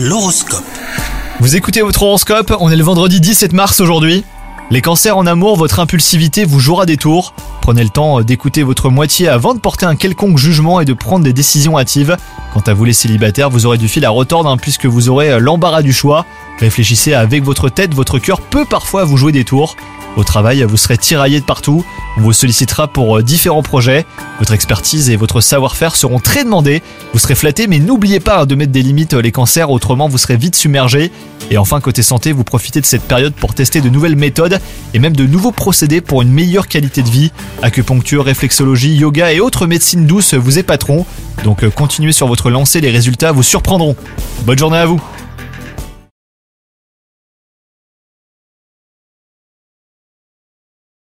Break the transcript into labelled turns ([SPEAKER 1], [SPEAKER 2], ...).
[SPEAKER 1] L'horoscope.
[SPEAKER 2] Vous écoutez votre horoscope, on est le vendredi 17 mars aujourd'hui. Les cancers en amour, votre impulsivité vous jouera des tours. Prenez le temps d'écouter votre moitié avant de porter un quelconque jugement et de prendre des décisions hâtives. Quant à vous les célibataires, vous aurez du fil à retordre hein, puisque vous aurez l'embarras du choix. Réfléchissez avec votre tête, votre cœur peut parfois vous jouer des tours. Au travail, vous serez tiraillé de partout. On vous sollicitera pour euh, différents projets. Votre expertise et votre savoir-faire seront très demandés. Vous serez flatté, mais n'oubliez pas de mettre des limites euh, les cancers, autrement vous serez vite submergé. Et enfin, côté santé, vous profitez de cette période pour tester de nouvelles méthodes et même de nouveaux procédés pour une meilleure qualité de vie. Acupuncture, réflexologie, yoga et autres médecines douces vous épateront. Donc euh, continuez sur votre lancée, les résultats vous surprendront. Bonne journée à vous